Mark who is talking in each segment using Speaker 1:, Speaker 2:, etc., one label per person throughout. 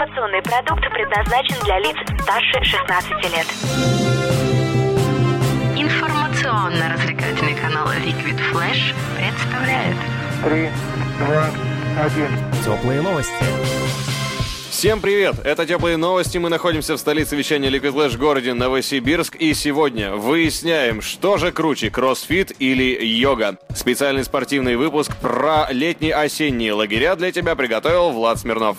Speaker 1: Информационный продукт предназначен для лиц старше 16 лет.
Speaker 2: Информационно-развлекательный канал Liquid Flash представляет
Speaker 3: Три, два, один.
Speaker 4: Теплые новости.
Speaker 5: Всем привет! Это «Теплые новости». Мы находимся в столице вещания Liquid Flash городе Новосибирск. И сегодня выясняем, что же круче, кроссфит или йога. Специальный спортивный выпуск про летние-осенние лагеря для тебя приготовил Влад Смирнов.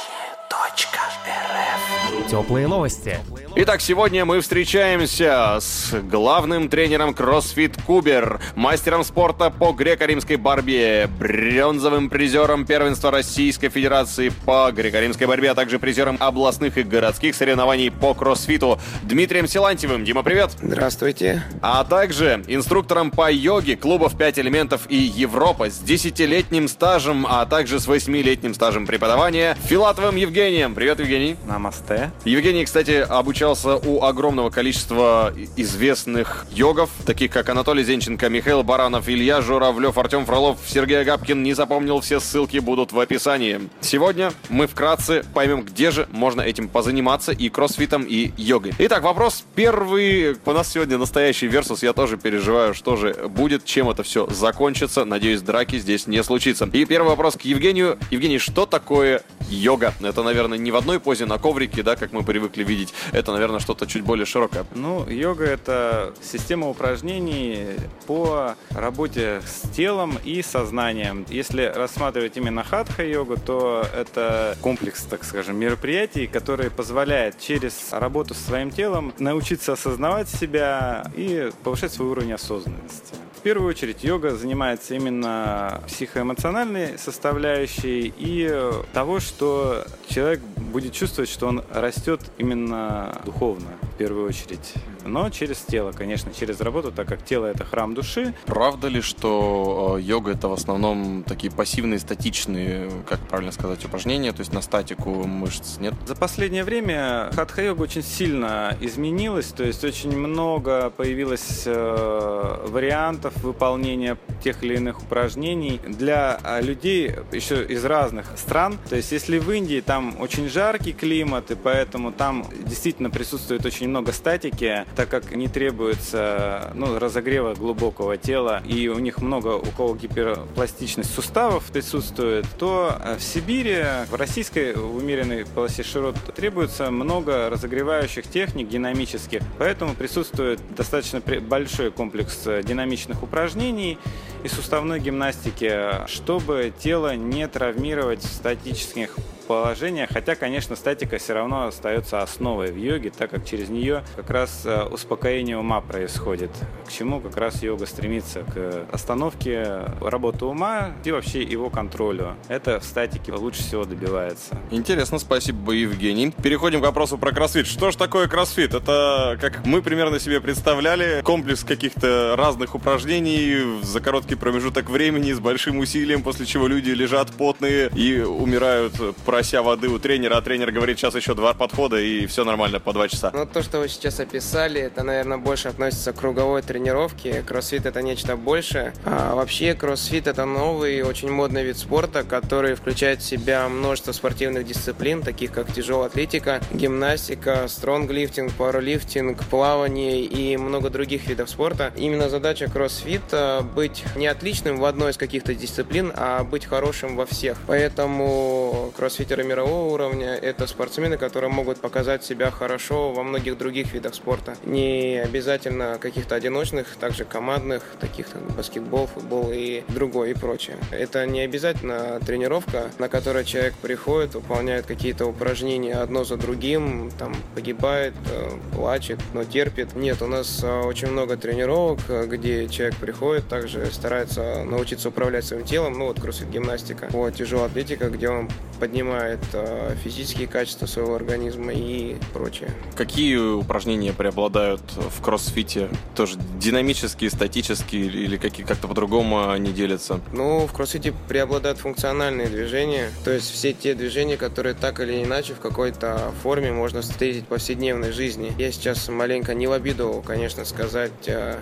Speaker 4: Теплые новости.
Speaker 5: Итак, сегодня мы встречаемся с главным тренером CrossFit Кубер, мастером спорта по греко-римской борьбе, бронзовым призером первенства Российской Федерации по греко-римской борьбе, а также призером областных и городских соревнований по кроссфиту Дмитрием Силантьевым. Дима, привет!
Speaker 6: Здравствуйте.
Speaker 5: А также инструктором по йоге клубов «5 элементов» и «Европа» с 10-летним стажем, а также с 8-летним стажем преподавания Филатовым Евгением. Привет, Евгений!
Speaker 7: Намасте.
Speaker 5: Евгений, кстати, обучался у огромного количества известных йогов, таких как Анатолий Зенченко, Михаил Баранов, Илья Журавлев, Артем Фролов, Сергей Агапкин. Не запомнил, все ссылки будут в описании. Сегодня мы вкратце поймем, где же можно этим позаниматься и кроссфитом, и йогой. Итак, вопрос первый. У нас сегодня настоящий версус. Я тоже переживаю, что же будет, чем это все закончится. Надеюсь, драки здесь не случится. И первый вопрос к Евгению. Евгений, что такое йога? Это, наверное, не в одной позе на коврике, да, как мы привыкли видеть. Это, наверное, что-то чуть более широкое.
Speaker 7: Ну, йога – это система упражнений по работе с телом и сознанием. Если рассматривать именно хатха-йогу, то это комплекс, так скажем, мероприятий, который позволяет через работу со своим телом научиться осознавать себя и повышать свой уровень осознанности. В первую очередь йога занимается именно психоэмоциональной составляющей и того, что человек будет чувствовать, что он растет именно духовно в первую очередь. Но через тело, конечно, через работу, так как тело это храм души.
Speaker 5: Правда ли, что э, йога это в основном такие пассивные, статичные, как правильно сказать, упражнения, то есть на статику мышц, нет?
Speaker 7: За последнее время хатха-йога очень сильно изменилась, то есть очень много появилось э, вариантов выполнения тех или иных упражнений для э, людей еще из разных стран. То есть если в Индии там очень жаркий климат, и поэтому там действительно присутствует очень много статики, так как не требуется ну, разогрева глубокого тела, и у них много у кого гиперпластичность суставов присутствует, то э, в Сибири, в российской в умеренной полосе широт требуется много разогревающих техник динамических, поэтому присутствует достаточно большой комплекс э, динамичных упражнений и суставной гимнастики, чтобы тело не травмировать в статических положениях, хотя, конечно, статика все равно остается основой в йоге, так как через нее как раз э, успокоение ума происходит, к чему как раз йога стремится, к остановке работы ума и вообще его контролю. Это в статике лучше всего добивается.
Speaker 5: Интересно, спасибо, Евгений. Переходим к вопросу про кроссфит. Что ж такое кроссфит? Это, как мы примерно себе представляли, комплекс каких-то разных упражнений за короткий промежуток времени с большим усилием, после чего люди лежат потные и умирают, прося воды у тренера, а тренер говорит, сейчас еще два подхода и все нормально по два часа.
Speaker 6: Ну, то, что вы сейчас описали, это, наверное, больше относится к круговой тренировке. Кроссфит это нечто большее. А вообще, кроссфит это новый, очень модный вид спорта, который включает в себя множество спортивных дисциплин, таких как тяжелая атлетика, гимнастика, стронглифтинг, пауэрлифтинг, плавание и много других видов спорта. Именно задача кроссфита быть не отличным в одной из каких-то дисциплин, а быть хорошим во всех. Поэтому кроссфитеры мирового уровня – это спортсмены, которые могут показать себя хорошо во многих других видах спорта. Не обязательно каких-то одиночных, также командных, таких как баскетбол, футбол и другое и прочее. Это не обязательно тренировка, на которой человек приходит, выполняет какие-то упражнения одно за другим, там погибает, э, плачет, но терпит. Нет, у нас э, очень много тренировок, э, где человек приходит, также старается научиться управлять своим телом, ну вот кроссфит гимнастика, вот тяжелая атлетика, где он поднимает поднимает э, физические качества своего организма и прочее.
Speaker 5: Какие упражнения преобладают в кроссфите? Тоже динамические, статические или какие как-то по-другому они делятся?
Speaker 6: Ну, в кроссфите преобладают функциональные движения, то есть все те движения, которые так или иначе в какой-то форме можно встретить в повседневной жизни. Я сейчас маленько не в обиду, конечно, сказать э,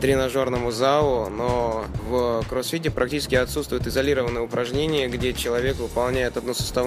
Speaker 6: тренажерному залу, но в кроссфите практически отсутствуют изолированные упражнения, где человек выполняет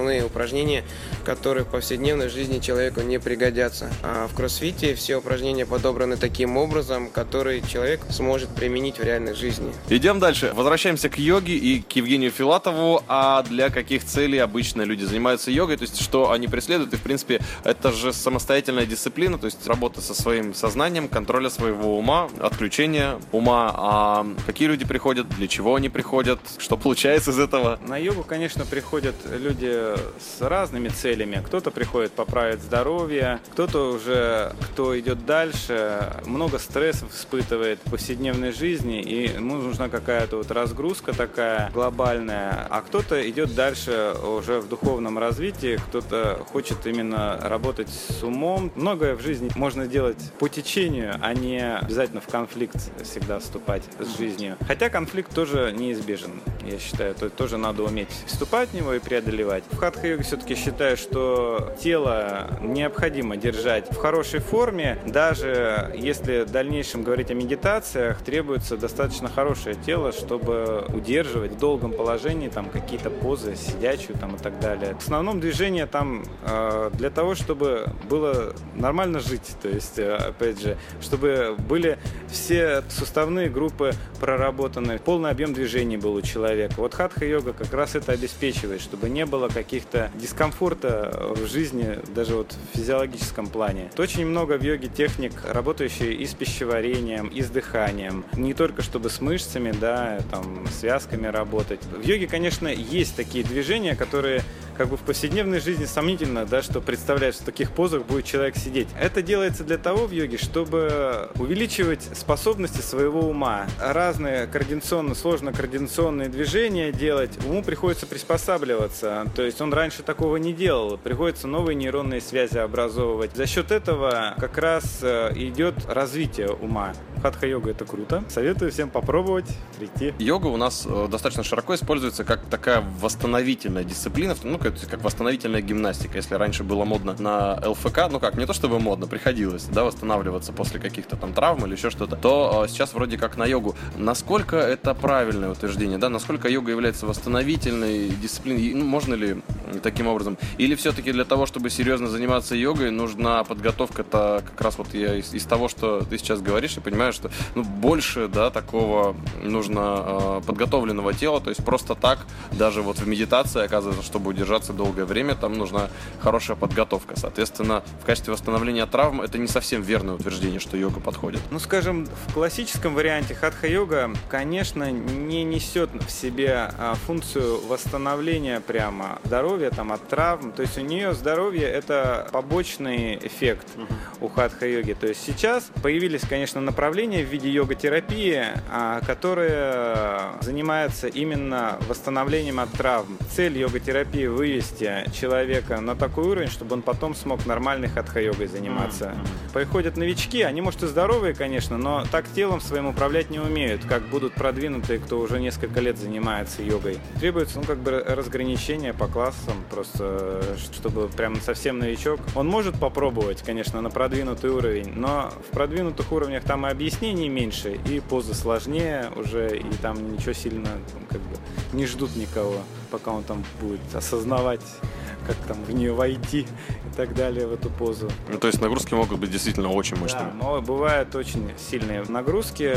Speaker 6: односоставные упражнения, которые в повседневной жизни человеку не пригодятся. А в кроссфите все упражнения подобраны таким образом, который человек сможет применить в реальной жизни.
Speaker 5: Идем дальше. Возвращаемся к йоге и к Евгению Филатову. А для каких целей обычно люди занимаются йогой? То есть, что они преследуют? И, в принципе, это же самостоятельная дисциплина, то есть работа со своим сознанием, контроля своего ума, отключения ума. А какие люди приходят? Для чего они приходят? Что получается из этого?
Speaker 7: На йогу, конечно, приходят люди с разными целями. Кто-то приходит поправить здоровье, кто-то уже, кто идет дальше, много стрессов испытывает в повседневной жизни, и ему нужна какая-то вот разгрузка такая глобальная, а кто-то идет дальше уже в духовном развитии, кто-то хочет именно работать с умом. Многое в жизни можно делать по течению, а не обязательно в конфликт всегда вступать с жизнью. Хотя конфликт тоже неизбежен, я считаю. То тоже надо уметь вступать в него и преодолевать. Хатха-йоге все-таки считаю, что тело необходимо держать в хорошей форме, даже если в дальнейшем говорить о медитациях, требуется достаточно хорошее тело, чтобы удерживать в долгом положении там какие-то позы, сидячую там и так далее. В основном движение там э, для того, чтобы было нормально жить, то есть, э, опять же, чтобы были все суставные группы проработаны, полный объем движений был у человека. Вот хатха-йога как раз это обеспечивает, чтобы не было каких-то дискомфорта в жизни, даже вот в физиологическом плане. То очень много в йоге техник, работающие и с пищеварением, и с дыханием. Не только чтобы с мышцами, да, там, связками работать. В йоге, конечно, есть такие движения, которые как бы в повседневной жизни сомнительно, да, что представляешь, в таких позах будет человек сидеть. Это делается для того в йоге, чтобы увеличивать способности своего ума. Разные координационно, сложно координационные движения делать, уму приходится приспосабливаться. То есть он раньше такого не делал. Приходится новые нейронные связи образовывать. За счет этого как раз э, идет развитие ума. Хатха-йога это круто. Советую всем попробовать, прийти.
Speaker 5: Йога у нас э, достаточно широко используется как такая восстановительная дисциплина, ну, как, как восстановительная гимнастика. Если раньше было модно на ЛФК, ну как, не то чтобы модно, приходилось, да, восстанавливаться после каких-то там травм или еще что-то, то э, сейчас вроде как на йогу. Насколько это правильное утверждение, да, насколько йога является восстановительной дисциплиной, ну, можно ли таким образом? Или все-таки для того, чтобы серьезно заниматься йогой, нужна подготовка-то как раз вот я из, из того, что ты сейчас говоришь, я понимаю, что ну, больше, да, такого нужно э, подготовленного тела, то есть просто так, даже вот в медитации, оказывается, чтобы удержаться долгое время, там нужна хорошая подготовка. Соответственно, в качестве восстановления травм это не совсем верное утверждение, что йога подходит.
Speaker 7: Ну, скажем, в классическом варианте хатха-йога, конечно, не несет в себе а, функцию восстановления прямо здоровья там, от травм. То есть у нее здоровье – это побочный эффект у хатха-йоги. То есть сейчас появились, конечно, направления в виде йога-терапии, а, которые занимаются именно восстановлением от травм. Цель йога-терапии – вывести человека на такой уровень, чтобы он потом смог нормальной хатха-йогой заниматься. Приходят новички, они, может, и здоровые, конечно, но так телом своим управлять не умеют, как будут продвинутые, кто уже несколько лет занимается йогой. Требуется, ну, как бы разграничение по классам, просто чтобы прям совсем новичок. Он может попробовать, конечно, на продвинутый уровень, но в продвинутых уровнях там и объяснений меньше, и позы сложнее уже, и там ничего сильно, ну, как бы, не ждут никого, пока он там будет осознавать как там в нее войти и так далее, в эту позу.
Speaker 5: Ну, то есть нагрузки могут быть действительно очень мощными.
Speaker 7: Да, но бывают очень сильные нагрузки.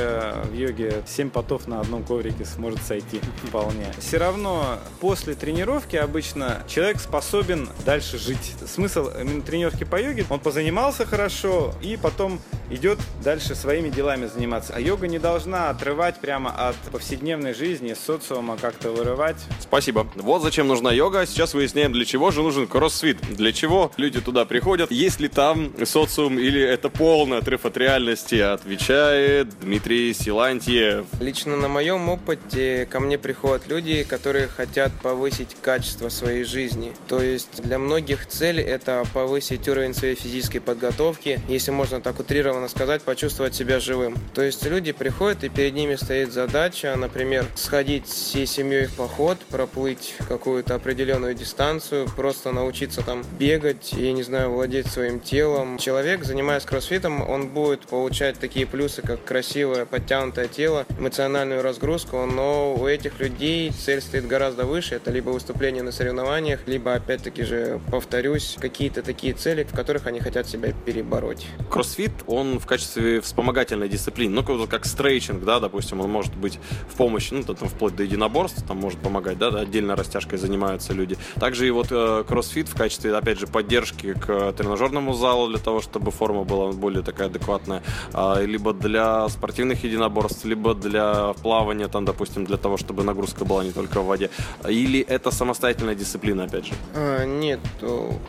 Speaker 7: В йоге 7 потов на одном коврике сможет сойти вполне. Все равно после тренировки обычно человек способен дальше жить. Смысл именно тренировки по йоге, он позанимался хорошо и потом идет дальше своими делами заниматься. А йога не должна отрывать прямо от повседневной жизни, социума как-то вырывать.
Speaker 5: Спасибо. Вот зачем нужна йога. Сейчас выясняем, для чего же нужен кроссфит? Для чего люди туда приходят? Есть ли там социум или это полный отрыв от реальности? Отвечает Дмитрий Силантьев.
Speaker 6: Лично на моем опыте ко мне приходят люди, которые хотят повысить качество своей жизни. То есть для многих цель это повысить уровень своей физической подготовки, если можно так утрированно сказать, почувствовать себя живым. То есть люди приходят и перед ними стоит задача, например, сходить всей семьей в поход, проплыть какую-то определенную дистанцию, просто научиться там бегать, я не знаю, владеть своим телом. Человек, занимаясь кроссфитом, он будет получать такие плюсы, как красивое, подтянутое тело, эмоциональную разгрузку, но у этих людей цель стоит гораздо выше. Это либо выступление на соревнованиях, либо, опять-таки же, повторюсь, какие-то такие цели, в которых они хотят себя перебороть.
Speaker 5: Кроссфит, он в качестве вспомогательной дисциплины, ну, как стрейчинг, да, допустим, он может быть в помощи, ну, там, вплоть до единоборств, там может помогать, да, да отдельно растяжкой занимаются люди. Также и вот э, кроссфит в качестве, опять же, поддержки к тренажерному залу для того, чтобы форма была более такая адекватная, э, либо для спортивных единоборств, либо для плавания, там, допустим, для того, чтобы нагрузка была не только в воде. Или это самостоятельная дисциплина, опять же?
Speaker 6: А, нет,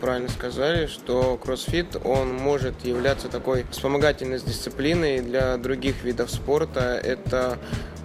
Speaker 6: правильно сказали, что кроссфит, он может являться такой вспомогательной дисциплиной для других видов спорта. Это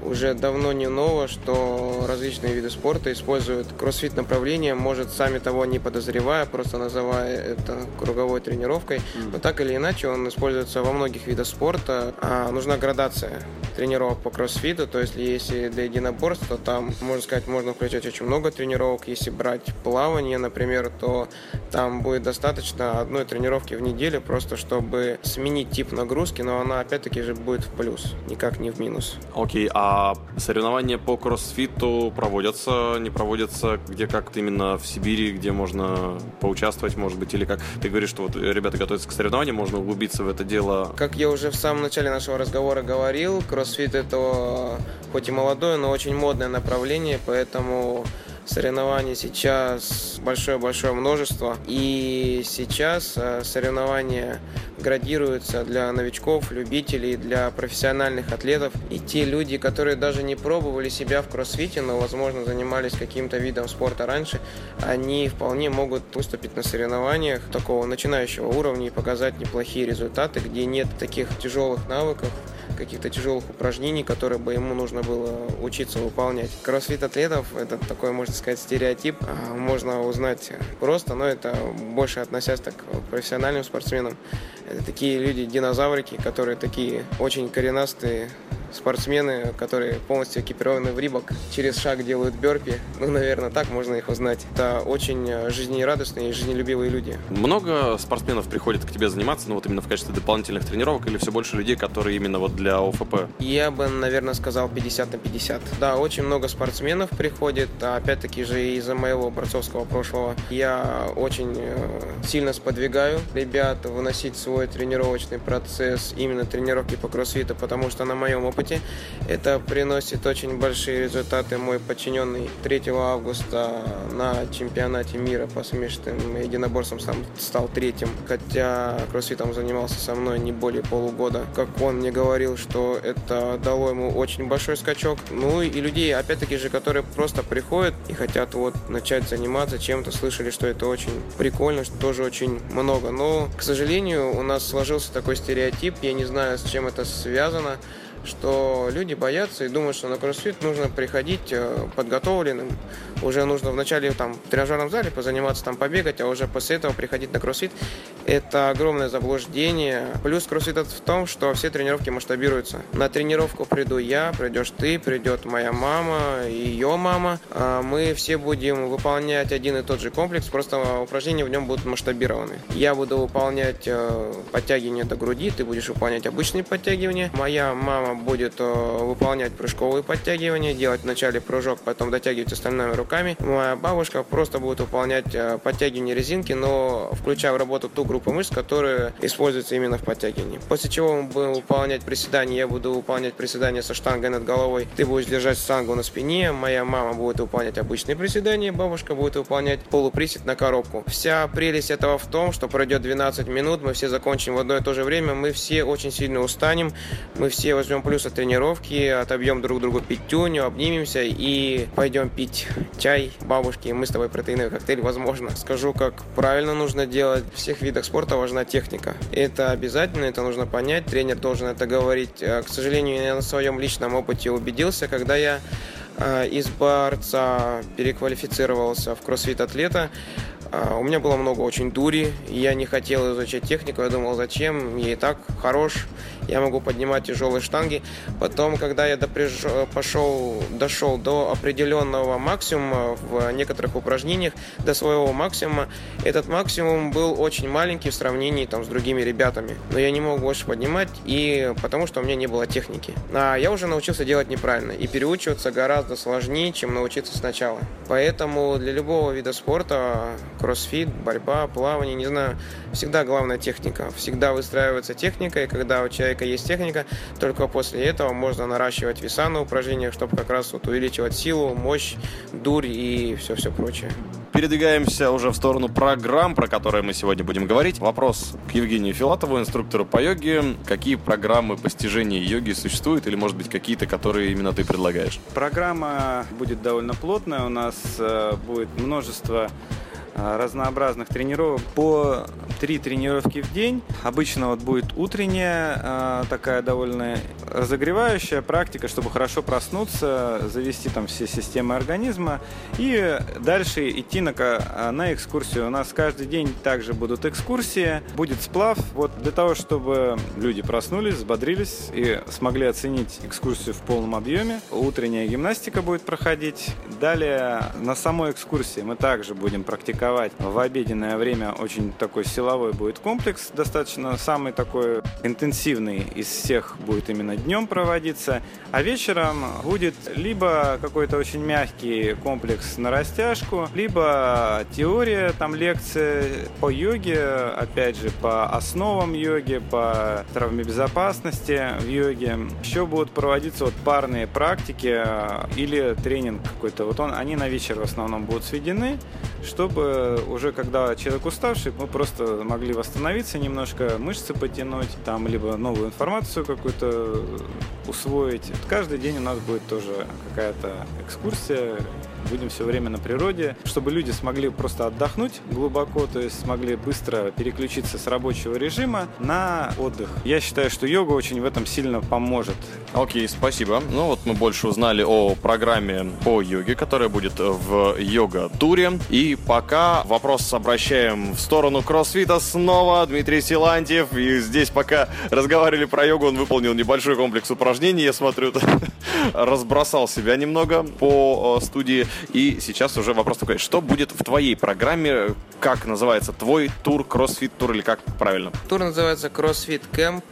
Speaker 6: уже давно не ново, что различные виды спорта используют кроссфит направление, может сами того не подозревая, просто называя это круговой тренировкой. Но так или иначе он используется во многих видах спорта. А нужна градация тренировок по кроссфиту, то есть если для единоборства, там, можно сказать, можно включать очень много тренировок. Если брать плавание, например, то там будет достаточно одной тренировки в неделю, просто чтобы сменить тип нагрузки, но она опять-таки же будет в плюс, никак не в минус.
Speaker 5: Окей, okay, а соревнования по кроссфиту проводятся, не проводятся, где как-то именно в Сибири, где можно поучаствовать, может быть, или как? Ты говоришь, что вот ребята готовятся к соревнованиям, можно углубиться в это дело.
Speaker 6: Как я уже в самом начале нашего разговора говорил, кроссфит это хоть и молодое, но очень модное направление, поэтому Соревнований сейчас большое-большое множество. И сейчас э, соревнования градируются для новичков, любителей, для профессиональных атлетов. И те люди, которые даже не пробовали себя в кроссфите, но, возможно, занимались каким-то видом спорта раньше, они вполне могут выступить на соревнованиях такого начинающего уровня и показать неплохие результаты, где нет таких тяжелых навыков, каких-то тяжелых упражнений, которые бы ему нужно было учиться выполнять. Кроссфит атлетов – это такой, можно сказать, стереотип. А, можно узнать просто, но это больше относясь так к профессиональным спортсменам. Это такие люди-динозаврики, которые такие очень коренастые, спортсмены, которые полностью экипированы в рибок, через шаг делают бёрпи. Ну, наверное, так можно их узнать. Это очень э, жизнерадостные и жизнелюбивые люди.
Speaker 5: Много спортсменов приходит к тебе заниматься, ну вот именно в качестве дополнительных тренировок, или все больше людей, которые именно вот для ОФП?
Speaker 6: Я бы, наверное, сказал 50 на 50. Да, очень много спортсменов приходит, а опять-таки же из-за моего борцовского прошлого я очень э, сильно сподвигаю ребят выносить свой тренировочный процесс, именно тренировки по кроссфиту, потому что на моем опыте опыте. Это приносит очень большие результаты. Мой подчиненный 3 августа на чемпионате мира по смешанным единоборствам сам стал третьим, хотя кроссфитом занимался со мной не более полугода. Как он мне говорил, что это дало ему очень большой скачок. Ну и людей, опять-таки же, которые просто приходят и хотят вот начать заниматься чем-то, слышали, что это очень прикольно, что тоже очень много. Но, к сожалению, у нас сложился такой стереотип, я не знаю, с чем это связано, что люди боятся и думают, что на кроссфит нужно приходить э, подготовленным. Уже нужно вначале там, в тренажерном зале позаниматься, там побегать, а уже после этого приходить на кроссфит. Это огромное заблуждение. Плюс кроссфит в том, что все тренировки масштабируются. На тренировку приду я, придешь ты, придет моя мама, ее мама. А мы все будем выполнять один и тот же комплекс, просто упражнения в нем будут масштабированы. Я буду выполнять э, подтягивания до груди, ты будешь выполнять обычные подтягивания. Моя мама будет э, выполнять прыжковые подтягивания, делать вначале прыжок, потом дотягивать остальными руками. Моя бабушка просто будет выполнять э, подтягивания резинки, но включая в работу ту группу мышц, которая используется именно в подтягивании. После чего мы будем выполнять приседания, я буду выполнять приседания со штангой над головой, ты будешь держать штангу на спине, моя мама будет выполнять обычные приседания, бабушка будет выполнять полуприсед на коробку. Вся прелесть этого в том, что пройдет 12 минут, мы все закончим в одно и то же время, мы все очень сильно устанем, мы все возьмем возьмем плюс от тренировки, отобьем друг другу пятюню, обнимемся и пойдем пить чай бабушки, и мы с тобой протеиновый коктейль, возможно. Скажу, как правильно нужно делать. В всех видах спорта важна техника. Это обязательно, это нужно понять, тренер должен это говорить. Э, к сожалению, я на своем личном опыте убедился, когда я э, из борца переквалифицировался в кроссфит-атлета, а, у меня было много очень дури, я не хотел изучать технику, я думал, зачем, я и так хорош, я могу поднимать тяжелые штанги. Потом, когда я допряж... пошел, дошел до определенного максимума в некоторых упражнениях, до своего максимума, этот максимум был очень маленький в сравнении там, с другими ребятами. Но я не мог больше поднимать, и потому что у меня не было техники. А я уже научился делать неправильно, и переучиваться гораздо сложнее, чем научиться сначала. Поэтому для любого вида спорта кроссфит, борьба, плавание, не знаю, всегда главная техника. Всегда выстраивается техника, и когда у человека есть техника, только после этого можно наращивать веса на упражнениях, чтобы как раз вот увеличивать силу, мощь, дурь и все-все прочее.
Speaker 5: Передвигаемся уже в сторону программ, про которые мы сегодня будем говорить. Вопрос к Евгению Филатову, инструктору по йоге. Какие программы постижения йоги существуют или, может быть, какие-то, которые именно ты предлагаешь?
Speaker 7: Программа будет довольно плотная. У нас э, будет множество разнообразных тренировок по три тренировки в день. Обычно вот будет утренняя э, такая довольно разогревающая практика, чтобы хорошо проснуться, завести там все системы организма и дальше идти на, э, на экскурсию. У нас каждый день также будут экскурсии, будет сплав. Вот для того, чтобы люди проснулись, взбодрились и смогли оценить экскурсию в полном объеме. Утренняя гимнастика будет проходить. Далее на самой экскурсии мы также будем практиковать практиковать в обеденное время очень такой силовой будет комплекс, достаточно самый такой интенсивный из всех будет именно днем проводиться, а вечером будет либо какой-то очень мягкий комплекс на растяжку, либо теория, там лекция по йоге, опять же, по основам йоги, по травмебезопасности в йоге. Еще будут проводиться вот парные практики э, или тренинг какой-то. Вот он, они на вечер в основном будут сведены, чтобы уже когда человек уставший, мы просто могли восстановиться немножко, мышцы потянуть, там, либо новую информацию какую-то усвоить. Каждый день у нас будет тоже какая-то экскурсия, будем все время на природе, чтобы люди смогли просто отдохнуть глубоко, то есть смогли быстро переключиться с рабочего режима на отдых. Я считаю, что йога очень в этом сильно поможет.
Speaker 5: Окей, спасибо. Ну вот мы больше узнали о программе по йоге, которая будет в йога-туре. И пока вопрос обращаем в сторону кроссфита снова. Дмитрий Силантьев. И здесь пока разговаривали про йогу, он выполнил небольшой комплекс упражнений. Я смотрю, разбросал себя немного по э, студии. И сейчас уже вопрос такой, что будет в твоей программе, как называется твой тур, кроссфит тур или как правильно?
Speaker 6: Тур называется кроссфит кэмп.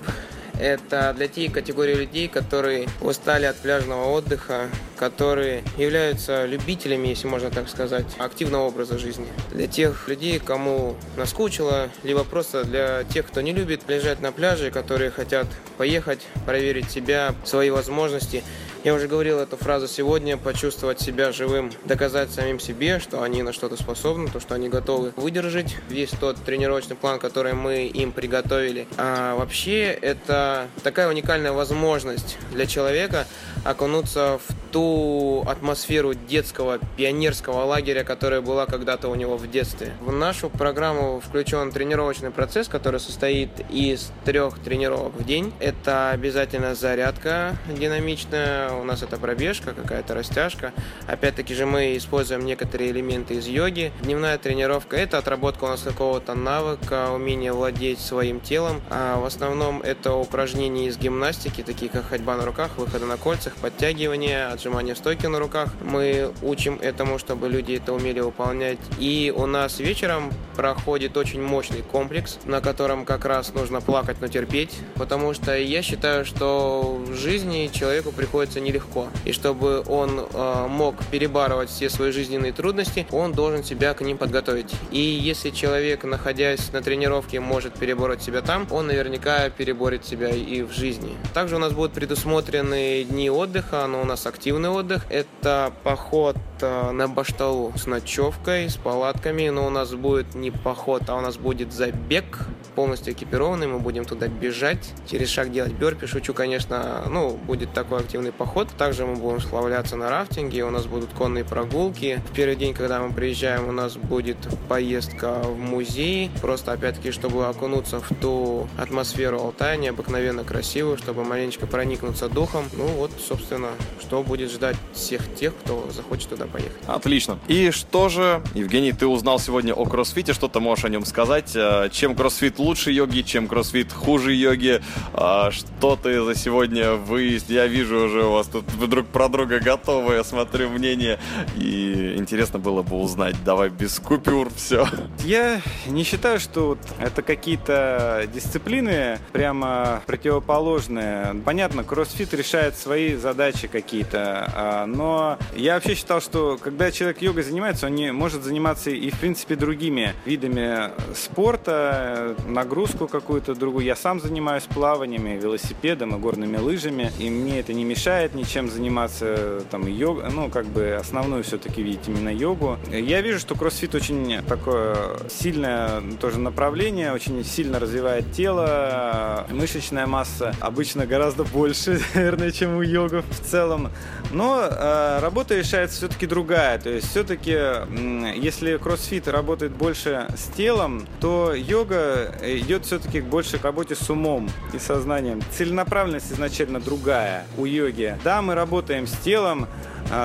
Speaker 6: Это для тех категорий людей, которые устали от пляжного отдыха, которые являются любителями, если можно так сказать, активного образа жизни. Для тех людей, кому наскучило, либо просто для тех, кто не любит лежать на пляже, которые хотят поехать, проверить себя, свои возможности – я уже говорил эту фразу сегодня, почувствовать себя живым, доказать самим себе, что они на что-то способны, то, что они готовы выдержать весь тот тренировочный план, который мы им приготовили. А вообще это такая уникальная возможность для человека окунуться в ту атмосферу детского пионерского лагеря, которая была когда-то у него в детстве. В нашу программу включен тренировочный процесс, который состоит из трех тренировок в день. Это обязательно зарядка динамичная, у нас это пробежка, какая-то растяжка. Опять-таки же мы используем некоторые элементы из йоги. Дневная тренировка – это отработка у нас какого-то навыка, умение владеть своим телом. А в основном это упражнения из гимнастики, такие как ходьба на руках, выходы на кольцах, подтягивания, отжимания стойки на руках. Мы учим этому, чтобы люди это умели выполнять. И у нас вечером проходит очень мощный комплекс, на котором как раз нужно плакать, но терпеть, потому что я считаю, что в жизни человеку приходится нелегко. И чтобы он э, мог перебарывать все свои жизненные трудности, он должен себя к ним подготовить. И если человек, находясь на тренировке, может перебороть себя там, он наверняка переборет себя и в жизни. Также у нас будут предусмотрены дни отдыха, но у нас активный отдых. Это поход на Башталу с ночевкой, с палатками, но у нас будет не поход, а у нас будет забег полностью экипированный, мы будем туда бежать, через шаг делать бёрпи. Шучу, конечно, ну, будет такой активный поход. Также мы будем сплавляться на рафтинге, у нас будут конные прогулки. В первый день, когда мы приезжаем, у нас будет поездка в музей, просто, опять-таки, чтобы окунуться в ту атмосферу Алтая, необыкновенно красивую, чтобы маленечко проникнуться духом. Ну вот, собственно, что будет ждать всех тех, кто захочет туда поехать.
Speaker 5: Отлично. И что же, Евгений, ты узнал сегодня о кроссфите, что ты можешь о нем сказать? Э, чем кроссфит лучше йоги, чем кроссфит хуже йоги? А что ты за сегодня выяснил? Я вижу уже у вас тут друг про друга готовы, я смотрю мнение. И интересно было бы узнать. Давай без купюр все.
Speaker 7: Я не считаю, что вот это какие-то дисциплины прямо противоположные. Понятно, кроссфит решает свои задачи какие-то, а, но я вообще считал, что когда человек йогой занимается, он не может заниматься и, в принципе, другими видами спорта, нагрузку какую-то другую. Я сам занимаюсь плаваниями, велосипедом и горными лыжами, и мне это не мешает ничем заниматься, там, йога, ну, как бы основную все-таки видеть именно йогу. Я вижу, что кроссфит очень такое сильное тоже направление, очень сильно развивает тело, мышечная масса обычно гораздо больше, наверное, чем у йогов в целом. Но э, работа решается все-таки другая. То есть все-таки, э, если кроссфит работает больше с телом, то йога идет все-таки больше к работе с умом и сознанием. Целенаправленность изначально другая у йоги. Да, мы работаем с телом,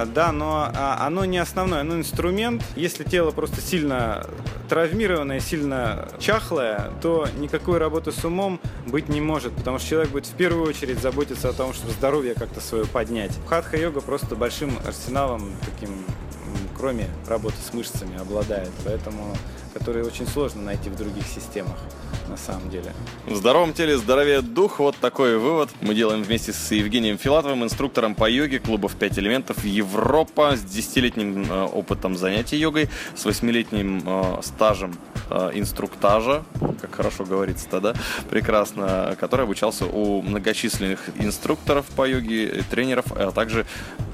Speaker 7: да, но а, оно не основное, оно инструмент. Если тело просто сильно травмированное, сильно чахлое, то никакой работы с умом быть не может, потому что человек будет в первую очередь заботиться о том, чтобы здоровье как-то свое поднять. Хатха-йога просто большим арсеналом таким кроме работы с мышцами, обладает. Поэтому которые очень сложно найти в других системах на самом деле.
Speaker 5: В здоровом теле здоровее дух. Вот такой вывод мы делаем вместе с Евгением Филатовым, инструктором по йоге клубов 5 элементов Европа с 10-летним э, опытом занятий йогой, с 8-летним э, стажем э, инструктажа, как хорошо говорится да, прекрасно, который обучался у многочисленных инструкторов по йоге, тренеров, а также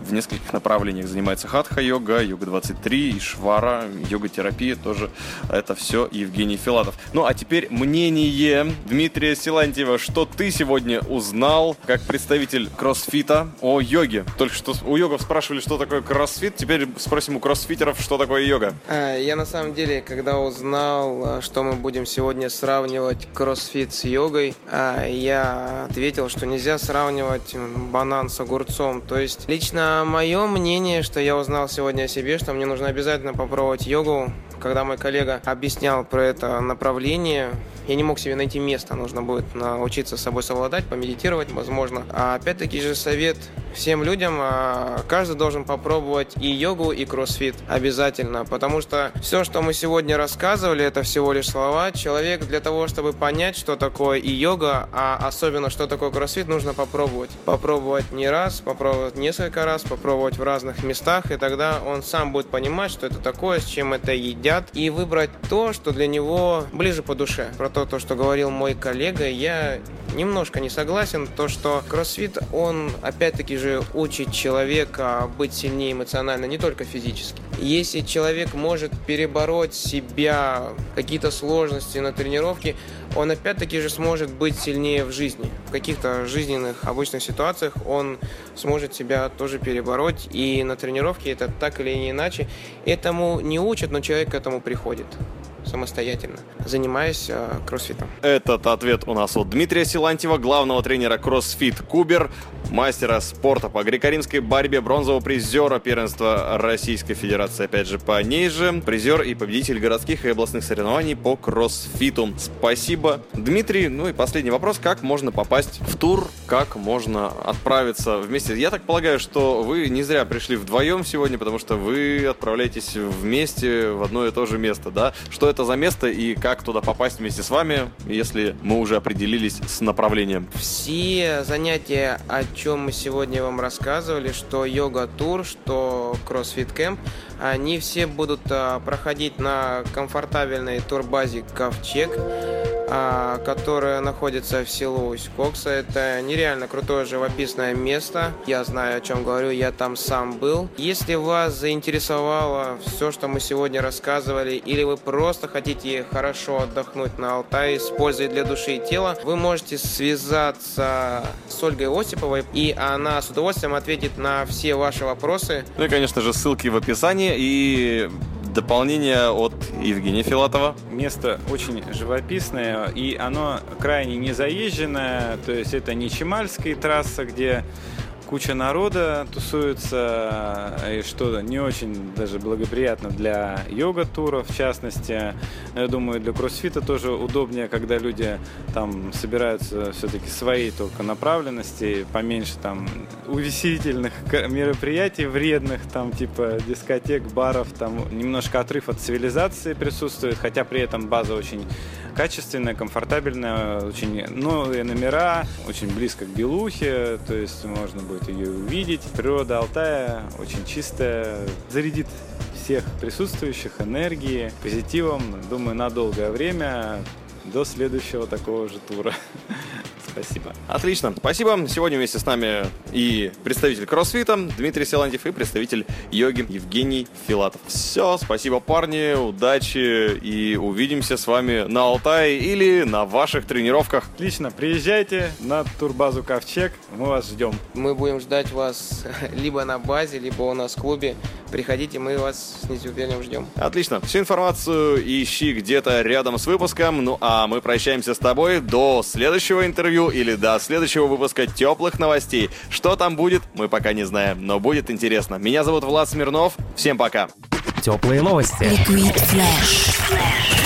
Speaker 5: в нескольких направлениях занимается хатха-йога, йога-23, ишвара, йога-терапия тоже. Это все Евгений Филатов. Ну, а теперь мнение Дмитрия Силантьева. Что ты сегодня узнал как представитель кроссфита о йоге? Только что у йогов спрашивали, что такое кроссфит. Теперь спросим у кроссфитеров, что такое йога.
Speaker 6: А, я на самом деле, когда узнал, а, что мы будем сегодня сравнивать кроссфит с йогой, а, я ответил, что нельзя сравнивать банан с огурцом. То есть лично мое мнение, что я узнал сегодня о себе, что мне нужно обязательно попробовать йогу. Когда мой коллега объяснял про это направление, я не мог себе найти место. Нужно будет научиться с собой совладать, помедитировать, возможно. А опять-таки же совет всем людям, а, каждый должен попробовать и йогу, и кроссфит обязательно, потому что все, что мы сегодня рассказывали, это всего лишь слова. Человек для того, чтобы понять, что такое и йога, а особенно что такое кроссфит, нужно попробовать. Попробовать не раз, попробовать несколько раз, попробовать в разных местах, и тогда он сам будет понимать, что это такое, с чем это едят, и выбрать то, что для него ближе по душе. Про то, то что говорил мой коллега, я немножко не согласен, то что кроссфит, он опять-таки же учит человека быть сильнее эмоционально, не только физически. Если человек может перебороть себя, какие-то сложности на тренировке, он опять-таки же сможет быть сильнее в жизни. В каких-то жизненных обычных ситуациях он сможет себя тоже перебороть. И на тренировке это так или иначе. Этому не учат, но человек к этому приходит самостоятельно, занимаясь э, кроссфитом.
Speaker 5: Этот ответ у нас от Дмитрия Силантьева, главного тренера кроссфит Кубер, мастера спорта по греко-римской борьбе, бронзового призера первенства Российской Федерации, опять же, по ней же, призер и победитель городских и областных соревнований по кроссфиту. Спасибо, Дмитрий. Ну и последний вопрос. Как можно попасть в тур? Как можно отправиться вместе? Я так полагаю, что вы не зря пришли вдвоем сегодня, потому что вы отправляетесь вместе в одно и то же место, да? Что это за место и как туда попасть вместе с вами, если мы уже определились с направлением?
Speaker 6: Все занятия, о чем мы сегодня вам рассказывали, что йога-тур, что кроссфит-camp, они все будут а, проходить на комфортабельной турбазе Ковчег. А, которое находится в селу Усть-Кокса. Это нереально крутое живописное место. Я знаю, о чем говорю, я там сам был. Если вас заинтересовало все, что мы сегодня рассказывали, или вы просто хотите хорошо отдохнуть на Алтае, используя для души и тела, вы можете связаться с Ольгой Осиповой, и она с удовольствием ответит на все ваши вопросы.
Speaker 5: Ну и, конечно же, ссылки в описании и дополнение от Евгения Филатова.
Speaker 7: Место очень живописное, и оно крайне незаезженное, то есть это не Чемальская трасса, где куча народа тусуется, и что не очень даже благоприятно для йога-тура, в частности. Я думаю, для кроссфита тоже удобнее, когда люди там собираются все-таки своей только направленности, поменьше там увеселительных мероприятий вредных, там типа дискотек, баров, там немножко отрыв от цивилизации присутствует, хотя при этом база очень качественная, комфортабельная, очень новые номера, очень близко к Белухе, то есть можно будет ее увидеть. Природа Алтая очень чистая, зарядит всех присутствующих энергией, позитивом, думаю, на долгое время до следующего такого же тура. Спасибо.
Speaker 5: Отлично. Спасибо. Сегодня вместе с нами и представитель кроссфита Дмитрий Силантьев и представитель йоги Евгений Филатов. Все. Спасибо, парни. Удачи и увидимся с вами на Алтае или на ваших тренировках.
Speaker 7: Отлично. Приезжайте на турбазу Ковчег. Мы вас ждем.
Speaker 6: Мы будем ждать вас либо на базе, либо у нас в клубе. Приходите, мы вас с нетерпением ждем.
Speaker 5: Отлично. Всю информацию ищи где-то рядом с выпуском. Ну а мы прощаемся с тобой до следующего интервью или до следующего выпуска теплых новостей. Что там будет, мы пока не знаем, но будет интересно. Меня зовут Влад Смирнов. Всем пока.
Speaker 4: Теплые новости.
Speaker 1: Liquid Flash.